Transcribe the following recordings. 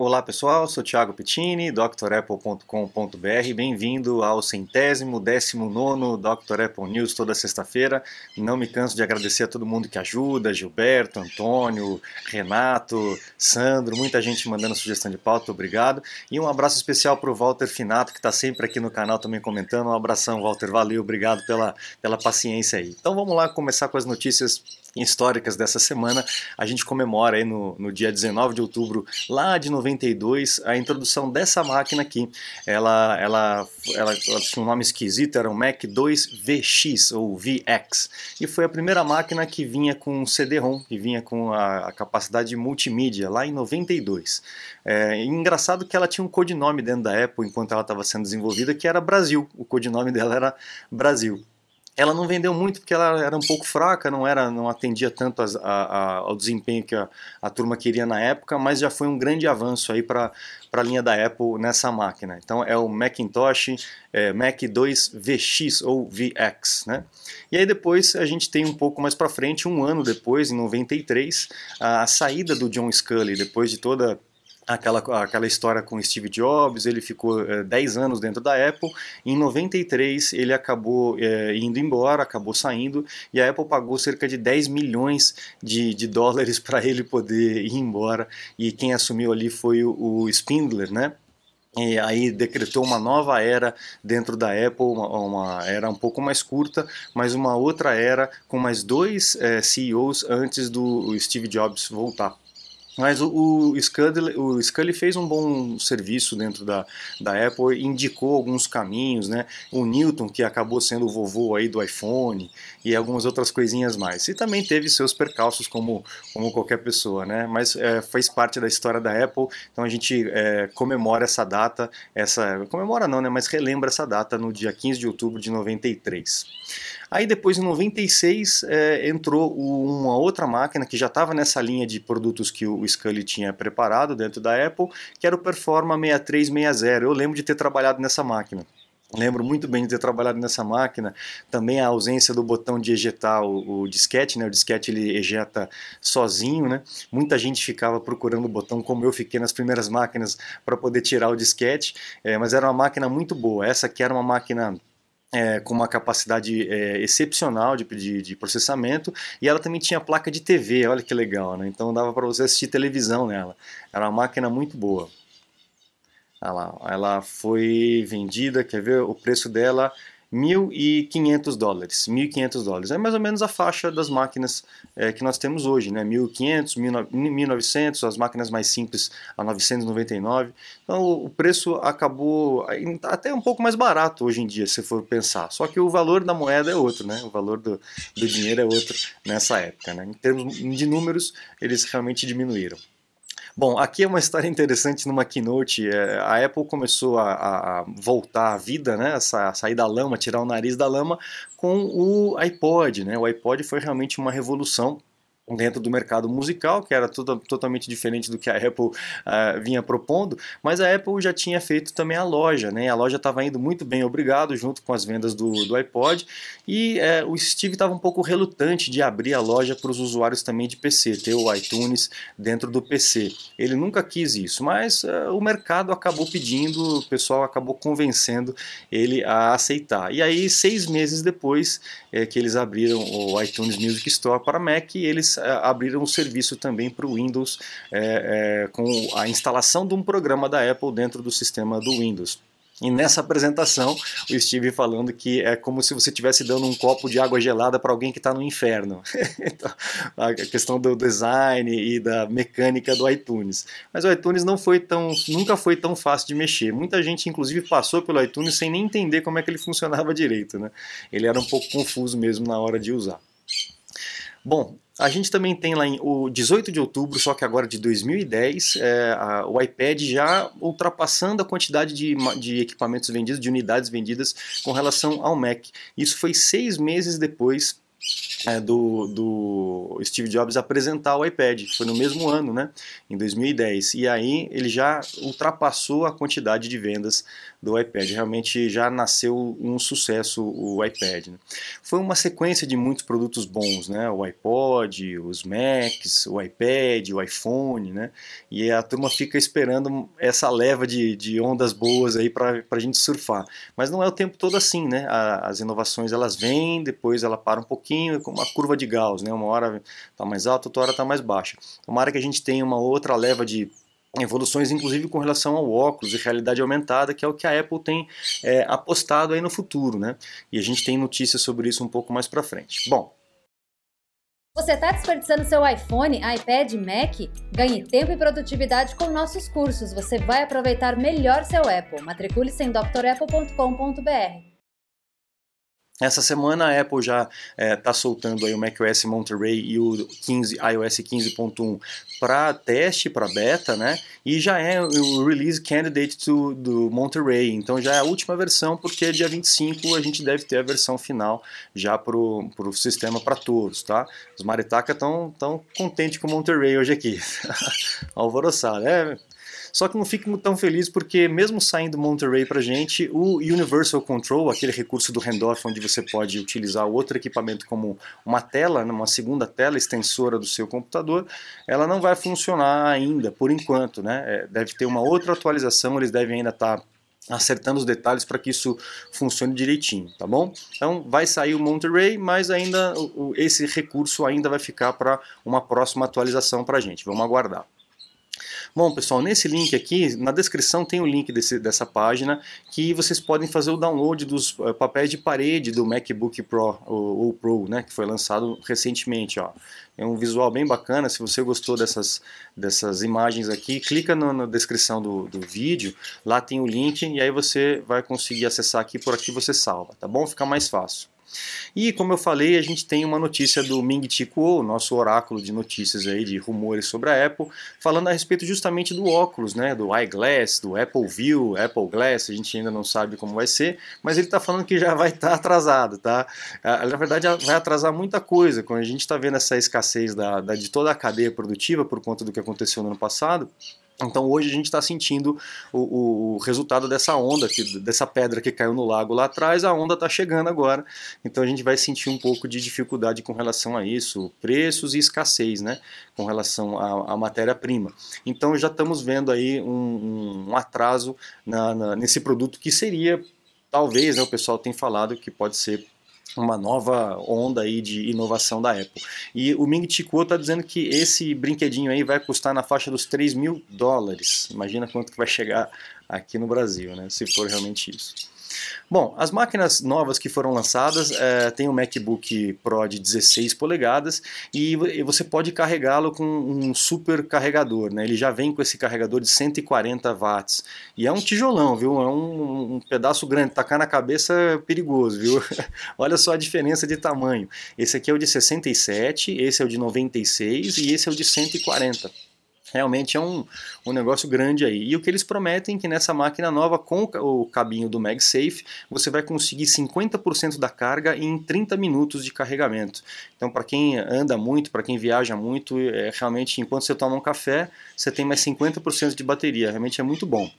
Olá pessoal, sou Thiago Pittini, drapple.com.br. Bem-vindo ao centésimo, décimo nono Dr. Apple News toda sexta-feira. Não me canso de agradecer a todo mundo que ajuda, Gilberto, Antônio, Renato, Sandro, muita gente mandando sugestão de pauta, obrigado. E um abraço especial para o Walter Finato, que está sempre aqui no canal também comentando. Um abração, Walter, valeu, obrigado pela, pela paciência aí. Então vamos lá começar com as notícias históricas dessa semana. A gente comemora aí no, no dia 19 de outubro, lá de 92, a introdução dessa máquina aqui. Ela, ela, ela, ela tinha um nome esquisito, era um Mac 2 VX ou VX. E foi a primeira máquina que vinha com CD-ROM, que vinha com a, a, capacidade multimídia, lá em 92. É engraçado que ela tinha um codinome dentro da Apple enquanto ela estava sendo desenvolvida, que era Brasil. O codinome dela era Brasil ela não vendeu muito porque ela era um pouco fraca, não era, não atendia tanto as, a, a, ao desempenho que a, a, turma queria na época, mas já foi um grande avanço aí para a linha da Apple nessa máquina. Então é o Macintosh é, Mac 2 VX ou VX, né? E aí depois a gente tem um pouco mais para frente, um ano depois, em 93, a saída do John Scully, depois de toda aquela, aquela história com Steve Jobs, ele ficou é, 10 anos dentro da Apple, em 93 ele acabou é, indo embora, acabou saindo, e a Apple pagou cerca de 10 milhões de, de dólares para ele poder ir embora, e quem assumiu ali foi o, o Spindler, né? E aí decretou uma nova era dentro da Apple, uma, uma, era um pouco mais curta, mas uma outra era com mais dois é, CEOs antes do Steve Jobs voltar. Mas o, o, Scully, o Scully fez um bom serviço dentro da, da Apple, indicou alguns caminhos, né? O Newton, que acabou sendo o vovô aí do iPhone, e algumas outras coisinhas mais. E também teve seus percalços, como, como qualquer pessoa, né? Mas é, faz parte da história da Apple, então a gente é, comemora essa data, essa comemora não, né? Mas relembra essa data no dia 15 de outubro de 93. Aí depois, em 96, é, entrou uma outra máquina que já estava nessa linha de produtos que o Scully tinha preparado dentro da Apple, que era o Performa 6360. Eu lembro de ter trabalhado nessa máquina. Lembro muito bem de ter trabalhado nessa máquina, também a ausência do botão de ejetar o, o, disquete, né? O disquete ele ejeta sozinho, né? Muita gente ficava procurando o botão, como eu fiquei nas primeiras máquinas para poder tirar o disquete, é, mas era uma máquina muito boa. Essa aqui era uma máquina é, com uma capacidade é, excepcional de, de, de, processamento e ela também tinha placa de TV, olha que legal, né? Então dava para você assistir televisão nela. Era uma máquina muito boa. Olha ela foi vendida, quer ver o preço dela 1.500 dólares, 1.500 dólares. É mais ou menos a faixa das máquinas é, que nós temos hoje, né? 1.500, 1.900, as máquinas mais simples a 999. Então o preço acabou até um pouco mais barato hoje em dia, se for pensar. Só que o valor da moeda é outro, né? O valor do, do dinheiro é outro nessa época, né? Em termos de números, eles realmente diminuíram. Bom, aqui é uma história interessante numa keynote. É, a Apple começou a, a, voltar à vida, né, a sair da lama, tirar o nariz da lama, com o iPod. Né? O iPod foi realmente uma revolução dentro do mercado musical, que era tudo, totalmente diferente do que a Apple uh, vinha propondo, mas a Apple já tinha feito também a loja, né? A loja estava indo muito bem, obrigado, junto com as vendas do, do iPod, e uh, o Steve estava um pouco relutante de abrir a loja para os usuários também de PC, ter o iTunes dentro do PC. Ele nunca quis isso, mas uh, o mercado acabou pedindo, o pessoal acabou convencendo ele a aceitar. E aí, seis meses depois é, que eles abriram o iTunes Music Store para Mac, eles abriram o serviço também para o Windows é, é, com a instalação de um programa da Apple dentro do sistema do Windows. E nessa apresentação, o Steve falando que é como se você estivesse dando um copo de água gelada para alguém que está no inferno. então, a questão do design e da mecânica do iTunes. Mas o iTunes não foi tão, nunca foi tão fácil de mexer. Muita gente, inclusive, passou pelo iTunes sem nem entender como é que ele funcionava direito. Né? Ele era um pouco confuso mesmo na hora de usar. Bom, a gente também tem lá em, o 18 de outubro, só que agora de 2010, é, a, o iPad já ultrapassando a quantidade de, de equipamentos vendidos, de unidades vendidas com relação ao Mac. Isso foi seis meses depois é, do, do Steve Jobs apresentar o iPad. Foi no mesmo ano, né? Em 2010. E aí ele já ultrapassou a quantidade de vendas do iPad. Realmente já nasceu um sucesso o iPad. Né? Foi uma sequência de muitos produtos bons, né? O iPod, os Macs, o iPad, o iPhone, né? E a turma fica esperando essa leva de, de ondas boas aí para a gente surfar. Mas não é o tempo todo assim, né? A, as inovações elas vêm, depois ela para um pouquinho, como uma curva de Gauss, né? Uma hora está mais alta, outra hora está mais baixa. Tomara que a gente tenha uma outra leva de evoluções inclusive com relação ao óculos e realidade aumentada, que é o que a Apple tem é, apostado aí no futuro, né? E a gente tem notícias sobre isso um pouco mais para frente. Bom, você está desperdiçando seu iPhone, iPad, Mac? Ganhe tempo e produtividade com nossos cursos. Você vai aproveitar melhor seu Apple. Matricule-se em drapple.com.br. Essa semana a Apple já está é, tá soltando aí o macOS Monterey e o 15, iOS 15.1 para teste, para beta, né? E já é o release candidate do, do Monterey, então já é a última versão, porque dia 25 a gente deve ter a versão final já para o sistema para todos, tá? Os Maritaca estão tão contentes com o Monterey hoje aqui, alvoroçado, né? Só que não fico tão feliz porque, mesmo saindo Monterey pra gente, o Universal Control, aquele recurso do handoff onde você pode utilizar outro equipamento como uma tela, né, uma segunda tela extensora do seu computador, ela não vai funcionar ainda, por enquanto. Né? É, deve ter uma outra atualização, eles devem ainda estar. Tá acertando os detalhes para que isso funcione direitinho, tá bom? Então vai sair o Monterey, mas ainda esse recurso ainda vai ficar para uma próxima atualização para a gente. Vamos aguardar. Bom, pessoal, nesse link aqui, na descrição tem o link desse, dessa página que vocês podem fazer o download dos uh, papéis de parede do MacBook Pro ou, ou, Pro, né, que foi lançado recentemente. Ó. É um visual bem bacana. Se você gostou dessas, dessas imagens aqui, clica no, na descrição do, do vídeo, lá tem o link e aí você vai conseguir acessar aqui, por aqui você salva, tá bom? Fica mais fácil. E como eu falei, a gente tem uma notícia do Ming Chi Kuo, nosso oráculo de notícias aí, de rumores sobre a Apple, falando a respeito justamente do óculos, né, do iGlass, do Apple View, Apple Glass, a gente ainda não sabe como vai ser, mas ele está falando que já vai estar tá atrasado, tá? Ah, na verdade, vai atrasar muita coisa, quando a gente está vendo essa escassez da, da, de toda a cadeia produtiva por conta do que aconteceu no ano passado, então hoje a gente está sentindo o, o, resultado dessa onda, que, dessa pedra que caiu no lago lá atrás, a onda está chegando agora. Então a gente vai sentir um pouco de dificuldade com relação a isso, preços e escassez, né? Com relação à, à matéria-prima. Então já estamos vendo aí um, um atraso na, na, nesse produto que seria, talvez, né, o pessoal tem falado que pode ser uma nova onda aí de inovação da Apple. E o Ming Chi Kuo está dizendo que esse brinquedinho aí vai custar na faixa dos 3 mil dólares. Imagina quanto que vai chegar aqui no Brasil, né? Se for realmente isso. Bom, as máquinas novas que foram lançadas é, tem o MacBook Pro de 16 polegadas e você pode carregá-lo com um super carregador, né? Ele já vem com esse carregador de 140 watts e é um tijolão, viu? É um, um pedaço grande, tacar na cabeça é perigoso, viu? Olha só a diferença de tamanho. Esse aqui é o de 67, esse é o de 96 e esse é o de 140. Realmente é um, um negócio grande aí. E o que eles prometem é que nessa máquina nova, com o cabinho do MagSafe, você vai conseguir 50% da carga em 30 minutos de carregamento. Então, para quem anda muito, para quem viaja muito, é, realmente, enquanto você toma um café, você tem mais 50% de bateria. Realmente é muito bom.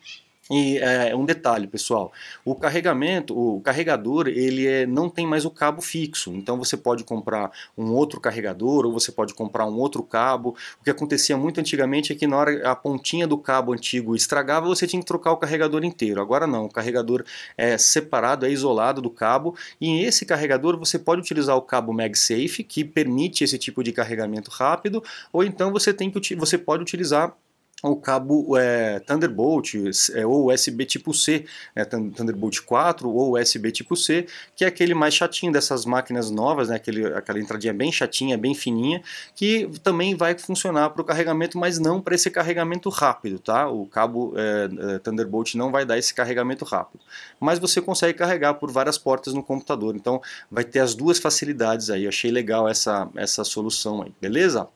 E é, um detalhe, pessoal, o carregamento, o carregador, ele é, não tem mais o cabo fixo, então você pode comprar um outro carregador ou você pode comprar um outro cabo. O que acontecia muito antigamente é que na hora a pontinha do cabo antigo estragava, você tinha que trocar o carregador inteiro. Agora não, o carregador é separado, é isolado do cabo e esse carregador você pode utilizar o cabo MagSafe, que permite esse tipo de carregamento rápido, ou então você, tem que, você pode utilizar o cabo é, Thunderbolt é, ou USB tipo C, é, Thunderbolt 4 ou USB tipo C, que é aquele mais chatinho dessas máquinas novas, né, aquele, aquela entradinha bem chatinha, bem fininha, que também vai funcionar para o carregamento, mas não para esse carregamento rápido, tá? O cabo é, é, Thunderbolt não vai dar esse carregamento rápido, mas você consegue carregar por várias portas no computador, então vai ter as duas facilidades aí. achei legal essa essa solução aí, beleza?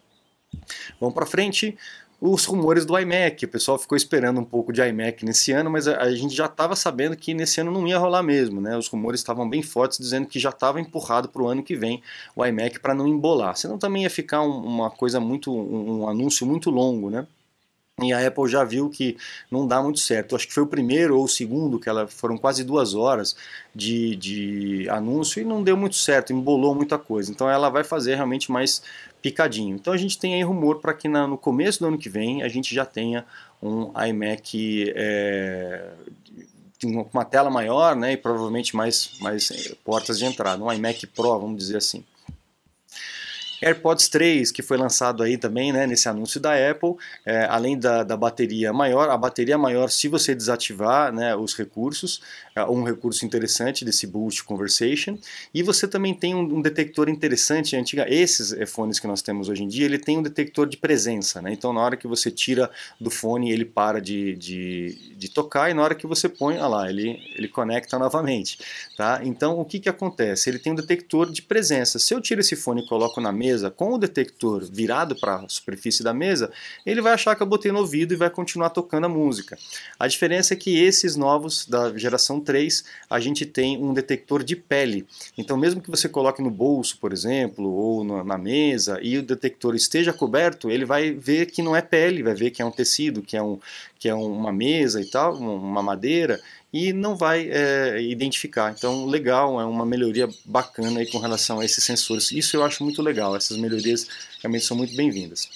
Vamos para frente. Os rumores do iMac. O pessoal ficou esperando um pouco de iMac nesse ano, mas a, a gente já estava sabendo que nesse ano não ia rolar mesmo. Né? Os rumores estavam bem fortes, dizendo que já estava empurrado para o ano que vem o iMac para não embolar. Senão também ia ficar um, uma coisa muito, um, um anúncio muito longo, né? E a Apple já viu que não dá muito certo. Acho que foi o primeiro ou o segundo, que ela foram quase duas horas de, de anúncio e não deu muito certo, embolou muita coisa. Então ela vai fazer realmente mais picadinho. Então a gente tem aí rumor para que na, no começo do ano que vem a gente já tenha um iMac é, com uma tela maior né, e provavelmente mais, mais é, portas de entrada. Um iMac Pro, vamos dizer assim. AirPods 3, que foi lançado aí também, né, nesse anúncio da Apple, é, além da, da bateria maior, a bateria maior se você desativar né, os recursos, é um recurso interessante desse Boost Conversation, e você também tem um, um detector interessante, antiga, esses fones que nós temos hoje em dia, ele tem um detector de presença, né, então na hora que você tira do fone, ele para de, de, de tocar, e na hora que você põe, olha lá, ele, ele conecta novamente, tá? Então o que que acontece? Ele tem um detector de presença, se eu tiro esse fone e coloco na mesa, mesa com o detector virado para a superfície da mesa, ele vai achar que eu botei no ouvido e vai continuar tocando a música. A diferença é que esses novos da geração 3, a gente tem um detector de pele. Então, mesmo que você coloque no bolso, por exemplo, ou na mesa e o detector esteja coberto, ele vai ver que não é pele, vai ver que é um tecido, que é, um, que é uma mesa e tal, uma madeira, e não vai é, identificar. Então, legal, é uma melhoria bacana aí com relação a esses sensores. Isso eu acho muito legal, essas melhorias realmente são muito bem-vindas.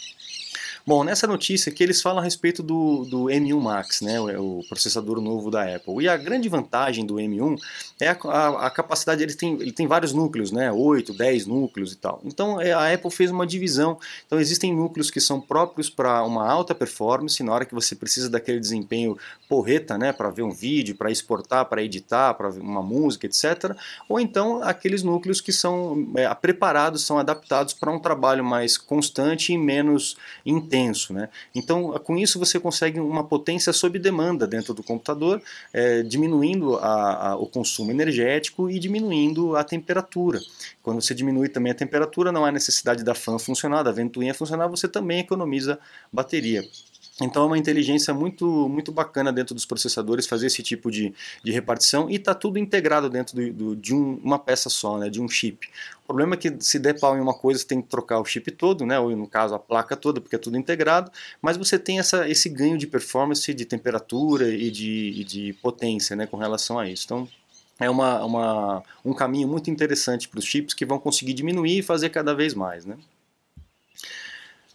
Bom, nessa notícia aqui eles falam a respeito do, do M1 Max, né, o, o, processador novo da Apple. E a grande vantagem do M1 é a, a, a, capacidade, ele tem, ele tem vários núcleos, né, 8, 10 núcleos e tal. Então é, a Apple fez uma divisão. Então existem núcleos que são próprios para uma alta performance, na hora que você precisa daquele desempenho porreta, né, para ver um vídeo, para exportar, para editar, para uma música, etc. Ou então aqueles núcleos que são é, preparados, são adaptados para um trabalho mais constante e menos intenso intenso. Né? Então, com isso, você consegue uma potência sob demanda dentro do computador, é, diminuindo a, a, o consumo energético e diminuindo a temperatura. Quando você diminui também a temperatura, não há necessidade da fan funcionar, da ventoinha funcionar, você também economiza bateria. Então é uma inteligência muito, muito bacana dentro dos processadores fazer esse tipo de, de repartição e está tudo integrado dentro do, do, de um, uma peça só, né, de um chip. O problema é que se der pau em uma coisa, você tem que trocar o chip todo, né, ou no caso a placa toda, porque é tudo integrado, mas você tem essa, esse ganho de performance, de temperatura e de, e de potência né, com relação a isso. Então é uma, uma, um caminho muito interessante para os chips que vão conseguir diminuir e fazer cada vez mais. Né?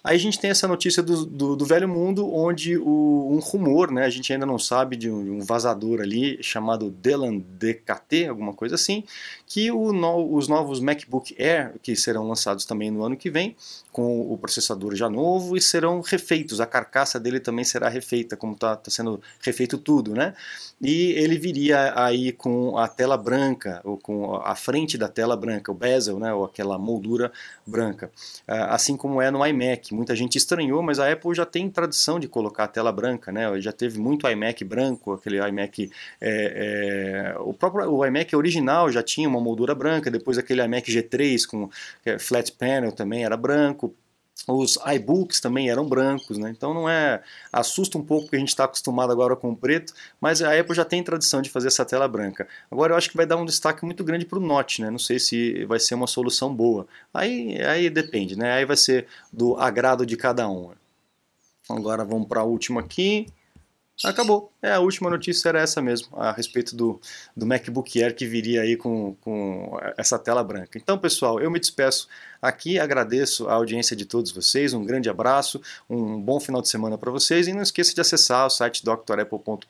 Aí a gente tem essa notícia do, do, do velho mundo, onde o, um rumor, né, a gente ainda não sabe, de um, um vazador ali chamado Delan DKT, alguma coisa assim, que o, no, os novos MacBook Air, que serão lançados também no ano que vem, com o processador já novo, e serão refeitos, a carcaça dele também será refeita, como está tá sendo refeito tudo, né? E ele viria aí com a tela branca, ou com a frente da tela branca, o bezel, né, ou aquela moldura branca, ah, assim como é no iMac muita gente estranhou, mas a Apple já tem tradição de colocar a tela branca, né? Já teve muito iMac branco, aquele iMac. É, é, o próprio o iMac original já tinha uma moldura branca, depois aquele iMac G3 com é, flat panel também era branco. Os iBooks também eram brancos, né? Então não é. Assusta um pouco porque a gente está acostumado agora com o preto, mas a Apple já tem tradição de fazer essa tela branca. Agora eu acho que vai dar um destaque muito grande para o Note, né? Não sei se vai ser uma solução boa. Aí, aí depende, né? Aí vai ser do agrado de cada um. Agora vamos para a última aqui. Acabou. É, a última notícia era essa mesmo, a respeito do, do MacBook Air que viria aí com, com essa tela branca. Então, pessoal, eu me despeço aqui, agradeço a audiência de todos vocês, um grande abraço, um bom final de semana para vocês e não esqueça de acessar o site drapple.com.br,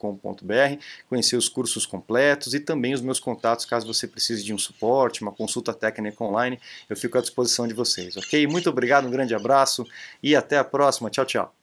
conhecer os cursos completos e também os meus contatos caso você precise de um suporte, uma consulta técnica online, eu fico à disposição de vocês, ok? Muito obrigado, um grande abraço e até a próxima. Tchau, tchau.